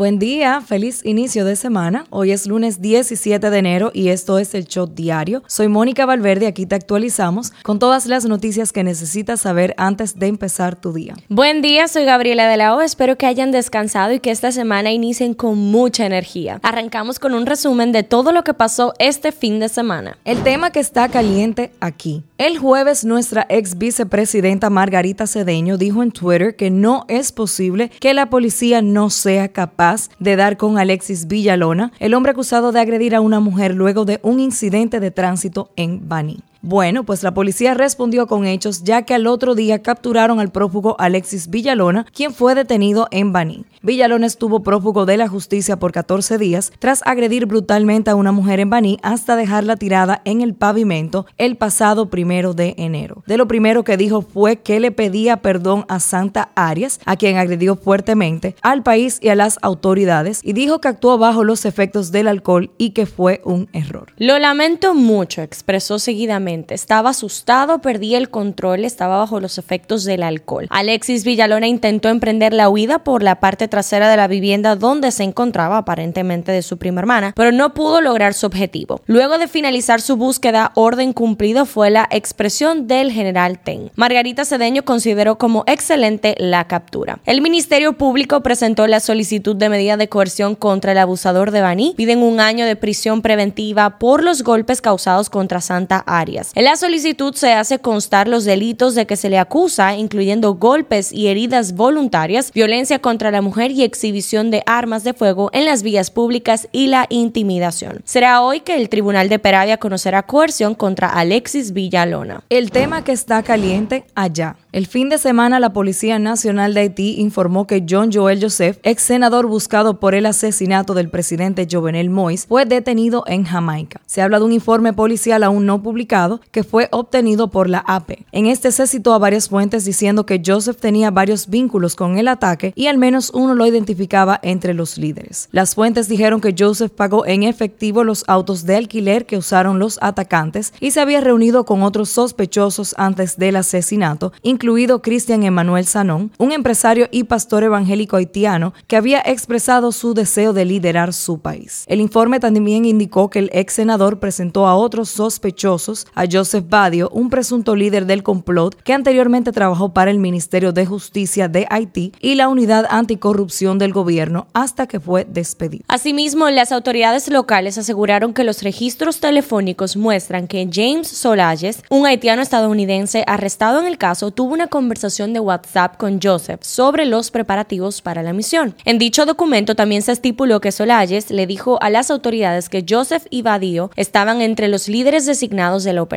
Buen día, feliz inicio de semana. Hoy es lunes 17 de enero y esto es el Shot Diario. Soy Mónica Valverde, aquí te actualizamos con todas las noticias que necesitas saber antes de empezar tu día. Buen día, soy Gabriela de la O. Espero que hayan descansado y que esta semana inicien con mucha energía. Arrancamos con un resumen de todo lo que pasó este fin de semana. El tema que está caliente aquí. El jueves, nuestra ex vicepresidenta Margarita Cedeño dijo en Twitter que no es posible que la policía no sea capaz de dar con Alexis Villalona, el hombre acusado de agredir a una mujer luego de un incidente de tránsito en Baní. Bueno, pues la policía respondió con hechos ya que al otro día capturaron al prófugo Alexis Villalona, quien fue detenido en Baní. Villalona estuvo prófugo de la justicia por 14 días tras agredir brutalmente a una mujer en Baní hasta dejarla tirada en el pavimento el pasado primero de enero. De lo primero que dijo fue que le pedía perdón a Santa Arias, a quien agredió fuertemente, al país y a las autoridades, y dijo que actuó bajo los efectos del alcohol y que fue un error. Lo lamento mucho, expresó seguidamente estaba asustado, perdí el control, estaba bajo los efectos del alcohol. Alexis Villalona intentó emprender la huida por la parte trasera de la vivienda donde se encontraba aparentemente de su prima hermana, pero no pudo lograr su objetivo. Luego de finalizar su búsqueda, orden cumplido fue la expresión del general Ten. Margarita Cedeño consideró como excelente la captura. El Ministerio Público presentó la solicitud de medida de coerción contra el abusador de Baní. Piden un año de prisión preventiva por los golpes causados contra Santa Arias. En la solicitud se hace constar los delitos de que se le acusa, incluyendo golpes y heridas voluntarias, violencia contra la mujer y exhibición de armas de fuego en las vías públicas y la intimidación. Será hoy que el Tribunal de Peravia conocerá coerción contra Alexis Villalona. El tema que está caliente allá. El fin de semana la Policía Nacional de Haití informó que John Joel Joseph, ex senador buscado por el asesinato del presidente Jovenel Moïse, fue detenido en Jamaica. Se habla de un informe policial aún no publicado que fue obtenido por la AP. En este se citó a varias fuentes diciendo que Joseph tenía varios vínculos con el ataque y al menos uno lo identificaba entre los líderes. Las fuentes dijeron que Joseph pagó en efectivo los autos de alquiler que usaron los atacantes y se había reunido con otros sospechosos antes del asesinato, incluido Cristian Emanuel Sanón, un empresario y pastor evangélico haitiano que había expresado su deseo de liderar su país. El informe también indicó que el ex senador presentó a otros sospechosos, a Joseph Badio, un presunto líder del complot que anteriormente trabajó para el Ministerio de Justicia de Haití y la Unidad Anticorrupción del gobierno hasta que fue despedido. Asimismo, las autoridades locales aseguraron que los registros telefónicos muestran que James Solayes, un haitiano estadounidense arrestado en el caso, tuvo una conversación de WhatsApp con Joseph sobre los preparativos para la misión. En dicho documento también se estipuló que Solayes le dijo a las autoridades que Joseph y Badio estaban entre los líderes designados de la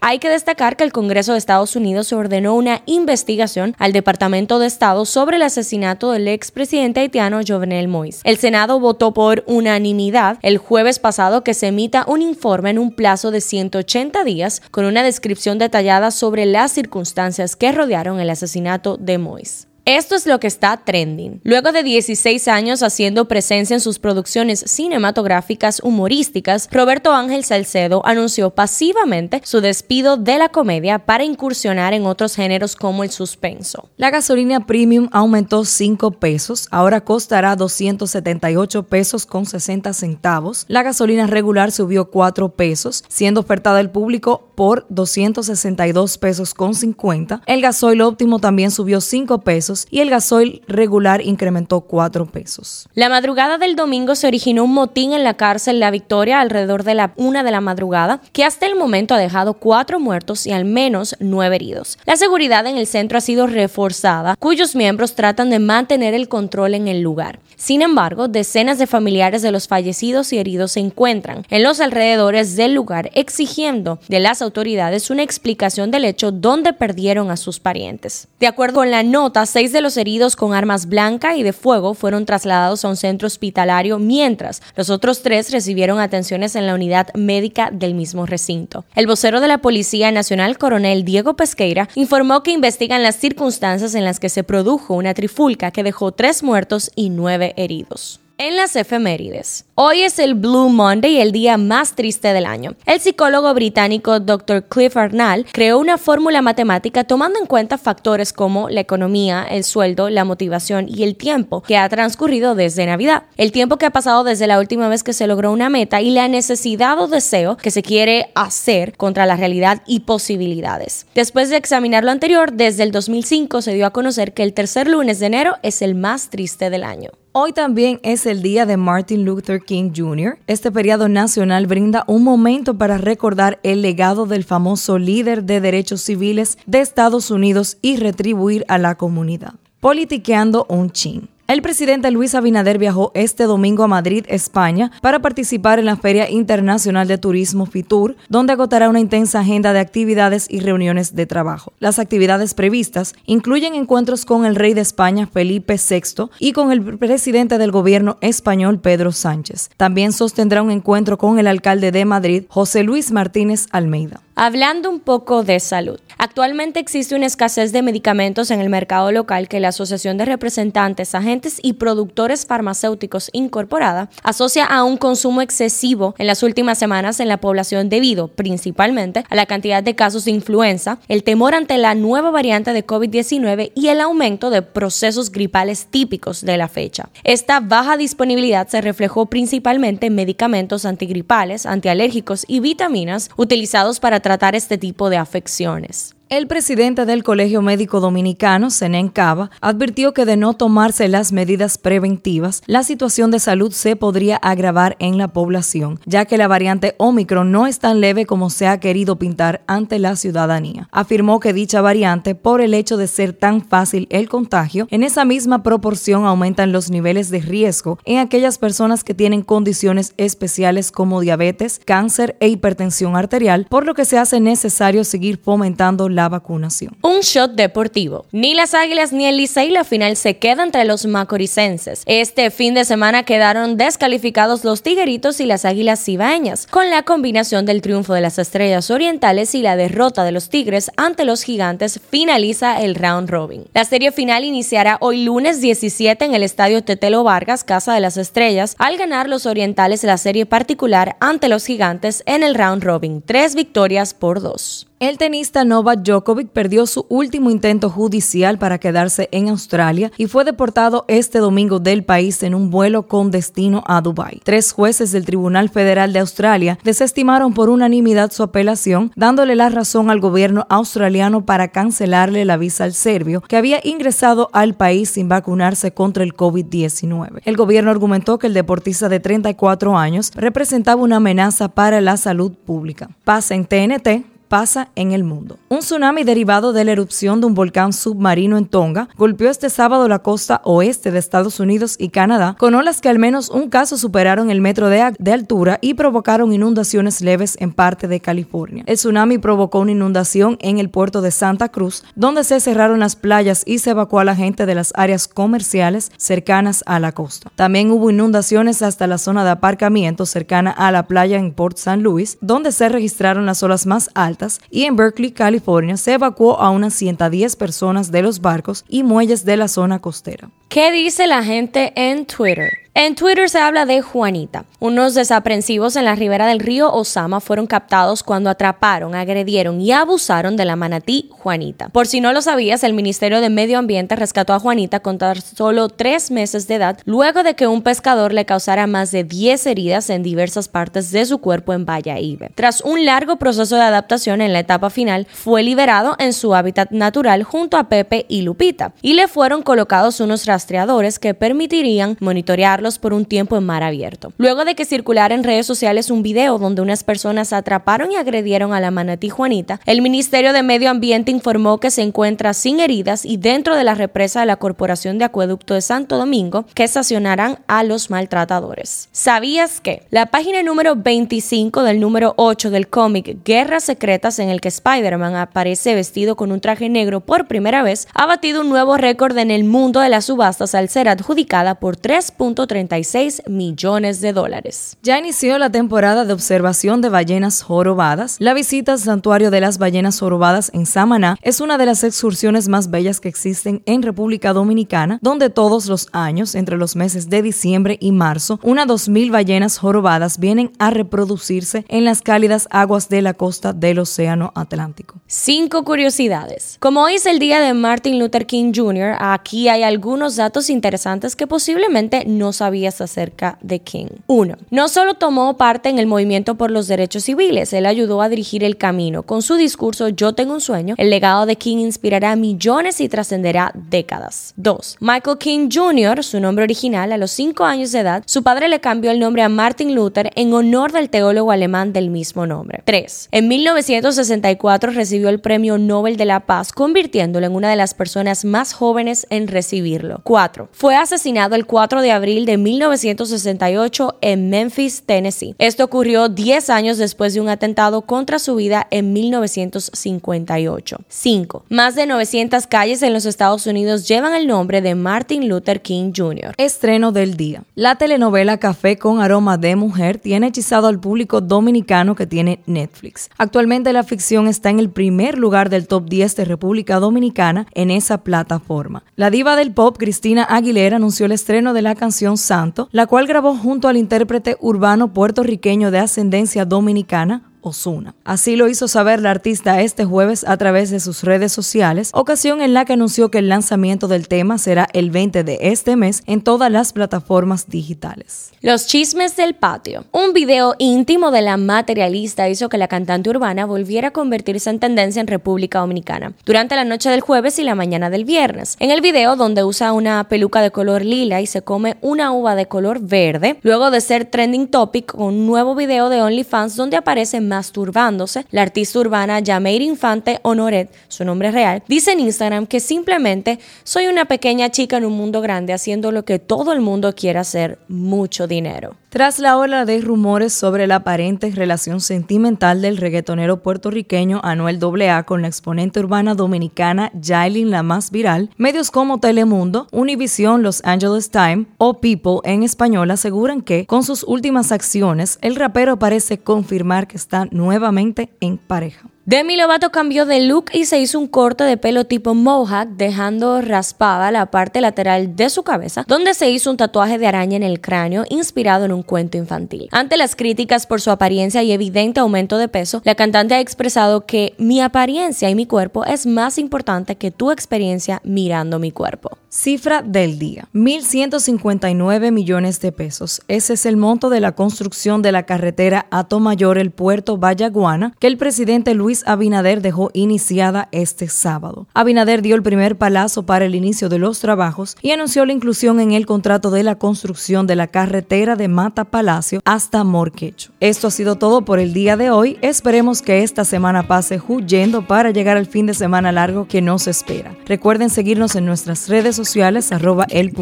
Hay que destacar que el Congreso de Estados Unidos ordenó una investigación al Departamento de Estado sobre el asesinato del expresidente haitiano Jovenel Moïse. El Senado votó por unanimidad el jueves pasado que se emita un informe en un plazo de 180 días con una descripción detallada sobre las circunstancias que rodearon el asesinato de Mois. Esto es lo que está trending. Luego de 16 años haciendo presencia en sus producciones cinematográficas humorísticas, Roberto Ángel Salcedo anunció pasivamente su despido de la comedia para incursionar en otros géneros como el suspenso. La gasolina premium aumentó 5 pesos, ahora costará 278 pesos con 60 centavos. La gasolina regular subió 4 pesos, siendo ofertada al público por 262 pesos con 50. El gasoil óptimo también subió 5 pesos y el gasoil regular incrementó 4 pesos. La madrugada del domingo se originó un motín en la cárcel La Victoria alrededor de la una de la madrugada que hasta el momento ha dejado cuatro muertos y al menos nueve heridos. La seguridad en el centro ha sido reforzada, cuyos miembros tratan de mantener el control en el lugar. Sin embargo, decenas de familiares de los fallecidos y heridos se encuentran en los alrededores del lugar exigiendo de las autoridades una explicación del hecho donde perdieron a sus parientes. De acuerdo con la nota, seis de los heridos con armas blancas y de fuego fueron trasladados a un centro hospitalario, mientras los otros tres recibieron atenciones en la unidad médica del mismo recinto. El vocero de la Policía Nacional, coronel Diego Pesqueira, informó que investigan las circunstancias en las que se produjo una trifulca que dejó tres muertos y nueve heridos. En las efemérides. Hoy es el Blue Monday, el día más triste del año. El psicólogo británico Dr. Cliff Arnall creó una fórmula matemática tomando en cuenta factores como la economía, el sueldo, la motivación y el tiempo que ha transcurrido desde Navidad. El tiempo que ha pasado desde la última vez que se logró una meta y la necesidad o deseo que se quiere hacer contra la realidad y posibilidades. Después de examinar lo anterior, desde el 2005 se dio a conocer que el tercer lunes de enero es el más triste del año. Hoy también es el día de Martin Luther King Jr. Este feriado nacional brinda un momento para recordar el legado del famoso líder de derechos civiles de Estados Unidos y retribuir a la comunidad. Politiqueando un chin. El presidente Luis Abinader viajó este domingo a Madrid, España, para participar en la Feria Internacional de Turismo FITUR, donde agotará una intensa agenda de actividades y reuniones de trabajo. Las actividades previstas incluyen encuentros con el rey de España, Felipe VI, y con el presidente del gobierno español, Pedro Sánchez. También sostendrá un encuentro con el alcalde de Madrid, José Luis Martínez Almeida. Hablando un poco de salud. Actualmente existe una escasez de medicamentos en el mercado local que la Asociación de Representantes, Agentes y Productores Farmacéuticos Incorporada asocia a un consumo excesivo en las últimas semanas en la población debido principalmente a la cantidad de casos de influenza, el temor ante la nueva variante de COVID-19 y el aumento de procesos gripales típicos de la fecha. Esta baja disponibilidad se reflejó principalmente en medicamentos antigripales, antialérgicos y vitaminas utilizados para tratar este tipo de afecciones. El presidente del Colegio Médico Dominicano, Zenén Cava, advirtió que de no tomarse las medidas preventivas, la situación de salud se podría agravar en la población, ya que la variante Omicron no es tan leve como se ha querido pintar ante la ciudadanía. Afirmó que dicha variante, por el hecho de ser tan fácil el contagio, en esa misma proporción aumentan los niveles de riesgo en aquellas personas que tienen condiciones especiales como diabetes, cáncer e hipertensión arterial, por lo que se hace necesario seguir fomentando la vacunación. Un shot deportivo. Ni las Águilas ni el Licey la final se queda entre los macoricenses. Este fin de semana quedaron descalificados los Tigueritos y las Águilas Cibaeñas, con la combinación del triunfo de las Estrellas Orientales y la derrota de los Tigres ante los Gigantes finaliza el round robin. La serie final iniciará hoy lunes 17 en el Estadio Tetelo Vargas, Casa de las Estrellas, al ganar los Orientales la serie particular ante los Gigantes en el round robin, tres victorias por dos. El tenista Novak Djokovic perdió su último intento judicial para quedarse en Australia y fue deportado este domingo del país en un vuelo con destino a Dubái. Tres jueces del Tribunal Federal de Australia desestimaron por unanimidad su apelación, dándole la razón al gobierno australiano para cancelarle la visa al serbio que había ingresado al país sin vacunarse contra el COVID-19. El gobierno argumentó que el deportista de 34 años representaba una amenaza para la salud pública. Pasa en TNT pasa en el mundo. Un tsunami derivado de la erupción de un volcán submarino en Tonga golpeó este sábado la costa oeste de Estados Unidos y Canadá, con olas que al menos un caso superaron el metro de, altura y provocaron inundaciones leves en parte de California. El tsunami provocó una inundación en el puerto de Santa Cruz, donde se cerraron las playas y se evacuó a la gente de las áreas comerciales cercanas a la costa. También hubo inundaciones hasta la zona de aparcamiento cercana a la playa en Port St. Louis, donde se registraron las olas más altas y en Berkeley, California, se evacuó a unas 110 personas de los barcos y muelles de la zona costera. ¿Qué dice la gente en Twitter? En Twitter se habla de Juanita. Unos desaprensivos en la ribera del río Osama fueron captados cuando atraparon, agredieron y abusaron de la manatí Juanita. Por si no lo sabías, el Ministerio de Medio Ambiente rescató a Juanita con tan solo tres meses de edad, luego de que un pescador le causara más de 10 heridas en diversas partes de su cuerpo en Ibe. Tras un largo proceso de adaptación en la etapa final, fue liberado en su hábitat natural junto a Pepe y Lupita, y le fueron colocados unos rastreadores que permitirían monitorear por un tiempo en mar abierto. Luego de que circulara en redes sociales un video donde unas personas atraparon y agredieron a la manatí Juanita, el Ministerio de Medio Ambiente informó que se encuentra sin heridas y dentro de la represa de la Corporación de Acueducto de Santo Domingo que estacionarán a los maltratadores. ¿Sabías que la página número 25 del número 8 del cómic Guerras Secretas en el que Spider-Man aparece vestido con un traje negro por primera vez ha batido un nuevo récord en el mundo de las subastas al ser adjudicada por 3.3 136 millones de dólares. Ya inició la temporada de observación de ballenas jorobadas. La visita al santuario de las ballenas jorobadas en Samaná es una de las excursiones más bellas que existen en República Dominicana, donde todos los años, entre los meses de diciembre y marzo, unas 2.000 ballenas jorobadas vienen a reproducirse en las cálidas aguas de la costa del Océano Atlántico. Cinco curiosidades. Como hoy es el día de Martin Luther King Jr., aquí hay algunos datos interesantes que posiblemente no sabías acerca de King. 1. No solo tomó parte en el movimiento por los derechos civiles, él ayudó a dirigir el camino. Con su discurso Yo tengo un sueño, el legado de King inspirará millones y trascenderá décadas. 2. Michael King Jr., su nombre original, a los 5 años de edad, su padre le cambió el nombre a Martin Luther en honor del teólogo alemán del mismo nombre. 3. En 1964 recibió el Premio Nobel de la Paz, convirtiéndolo en una de las personas más jóvenes en recibirlo. 4. Fue asesinado el 4 de abril de 1968 en Memphis, Tennessee. Esto ocurrió 10 años después de un atentado contra su vida en 1958. 5. Más de 900 calles en los Estados Unidos llevan el nombre de Martin Luther King Jr. Estreno del día. La telenovela Café con aroma de mujer tiene hechizado al público dominicano que tiene Netflix. Actualmente la ficción está en el primer lugar del top 10 de República Dominicana en esa plataforma. La diva del pop Cristina Aguilera anunció el estreno de la canción Santo, la cual grabó junto al intérprete urbano puertorriqueño de ascendencia dominicana Osuna. Así lo hizo saber la artista este jueves a través de sus redes sociales, ocasión en la que anunció que el lanzamiento del tema será el 20 de este mes en todas las plataformas digitales. Los chismes del patio. Un video íntimo de la materialista hizo que la cantante urbana volviera a convertirse en tendencia en República Dominicana durante la noche del jueves y la mañana del viernes. En el video, donde usa una peluca de color lila y se come una uva de color verde, luego de ser trending topic con un nuevo video de OnlyFans donde aparece masturbándose, la artista urbana Yameir Infante Honoret, su nombre real, dice en Instagram que simplemente soy una pequeña chica en un mundo grande haciendo lo que todo el mundo quiere hacer, mucho dinero. Tras la ola de rumores sobre la aparente relación sentimental del reggaetonero puertorriqueño Anuel AA con la exponente urbana dominicana Jailin la más viral, medios como Telemundo, Univision, Los Angeles Times o People en español aseguran que, con sus últimas acciones, el rapero parece confirmar que está nuevamente en pareja. Demi Lovato cambió de look y se hizo un corte de pelo tipo mohawk, dejando raspada la parte lateral de su cabeza, donde se hizo un tatuaje de araña en el cráneo inspirado en un cuento infantil. Ante las críticas por su apariencia y evidente aumento de peso, la cantante ha expresado que mi apariencia y mi cuerpo es más importante que tu experiencia mirando mi cuerpo. Cifra del día, 1.159 millones de pesos. Ese es el monto de la construcción de la carretera Mayor el Puerto Vallaguana que el presidente Luis Abinader dejó iniciada este sábado. Abinader dio el primer palazo para el inicio de los trabajos y anunció la inclusión en el contrato de la construcción de la carretera de Mata Palacio hasta Morquecho. Esto ha sido todo por el día de hoy. Esperemos que esta semana pase huyendo para llegar al fin de semana largo que nos espera. Recuerden seguirnos en nuestras redes sociales arroba el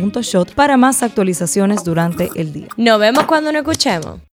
para más actualizaciones durante el día. Nos vemos cuando nos escuchemos.